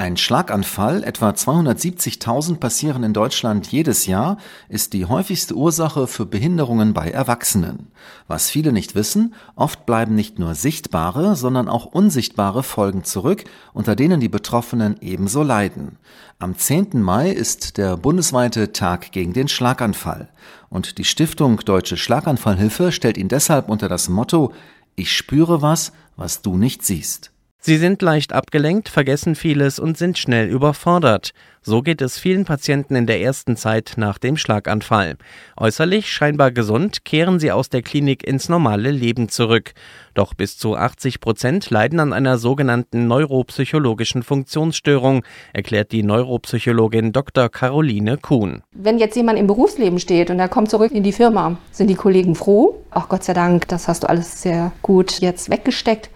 Ein Schlaganfall, etwa 270.000 passieren in Deutschland jedes Jahr, ist die häufigste Ursache für Behinderungen bei Erwachsenen. Was viele nicht wissen, oft bleiben nicht nur sichtbare, sondern auch unsichtbare Folgen zurück, unter denen die Betroffenen ebenso leiden. Am 10. Mai ist der bundesweite Tag gegen den Schlaganfall. Und die Stiftung Deutsche Schlaganfallhilfe stellt ihn deshalb unter das Motto Ich spüre was, was du nicht siehst. Sie sind leicht abgelenkt, vergessen vieles und sind schnell überfordert. So geht es vielen Patienten in der ersten Zeit nach dem Schlaganfall. Äußerlich scheinbar gesund, kehren sie aus der Klinik ins normale Leben zurück. Doch bis zu 80 Prozent leiden an einer sogenannten neuropsychologischen Funktionsstörung, erklärt die Neuropsychologin Dr. Caroline Kuhn. Wenn jetzt jemand im Berufsleben steht und er kommt zurück in die Firma, sind die Kollegen froh. Ach Gott sei Dank, das hast du alles sehr gut jetzt weggesteckt.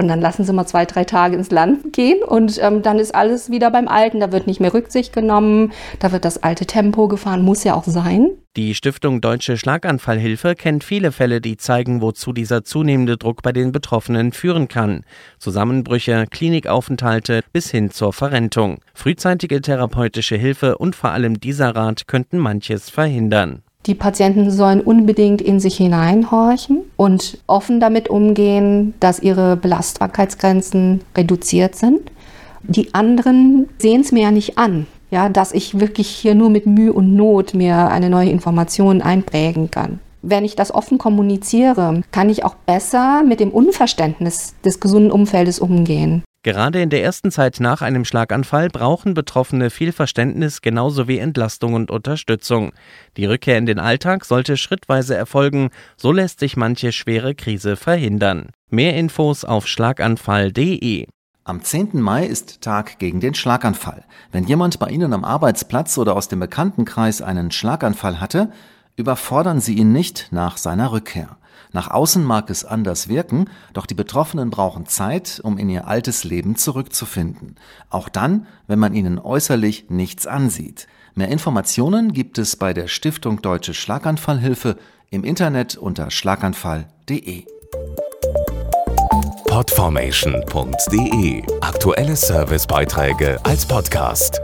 Und dann lassen sie mal zwei, drei Tage ins Land gehen und ähm, dann ist alles wieder beim Alten. Da wird nicht mehr Rücksicht genommen, da wird das alte Tempo gefahren, muss ja auch sein. Die Stiftung Deutsche Schlaganfallhilfe kennt viele Fälle, die zeigen, wozu dieser zunehmende Druck bei den Betroffenen führen kann. Zusammenbrüche, Klinikaufenthalte bis hin zur Verrentung. Frühzeitige therapeutische Hilfe und vor allem dieser Rat könnten manches verhindern. Die Patienten sollen unbedingt in sich hineinhorchen und offen damit umgehen, dass ihre Belastbarkeitsgrenzen reduziert sind. Die anderen sehen es mir ja nicht an, ja, dass ich wirklich hier nur mit Mühe und Not mir eine neue Information einprägen kann. Wenn ich das offen kommuniziere, kann ich auch besser mit dem Unverständnis des gesunden Umfeldes umgehen. Gerade in der ersten Zeit nach einem Schlaganfall brauchen Betroffene viel Verständnis genauso wie Entlastung und Unterstützung. Die Rückkehr in den Alltag sollte schrittweise erfolgen, so lässt sich manche schwere Krise verhindern. Mehr Infos auf schlaganfall.de am 10. Mai ist Tag gegen den Schlaganfall. Wenn jemand bei Ihnen am Arbeitsplatz oder aus dem Bekanntenkreis einen Schlaganfall hatte, überfordern Sie ihn nicht nach seiner Rückkehr. Nach außen mag es anders wirken, doch die Betroffenen brauchen Zeit, um in ihr altes Leben zurückzufinden. Auch dann, wenn man ihnen äußerlich nichts ansieht. Mehr Informationen gibt es bei der Stiftung Deutsche Schlaganfallhilfe im Internet unter schlaganfall.de. Podformation.de Aktuelle Servicebeiträge als Podcast.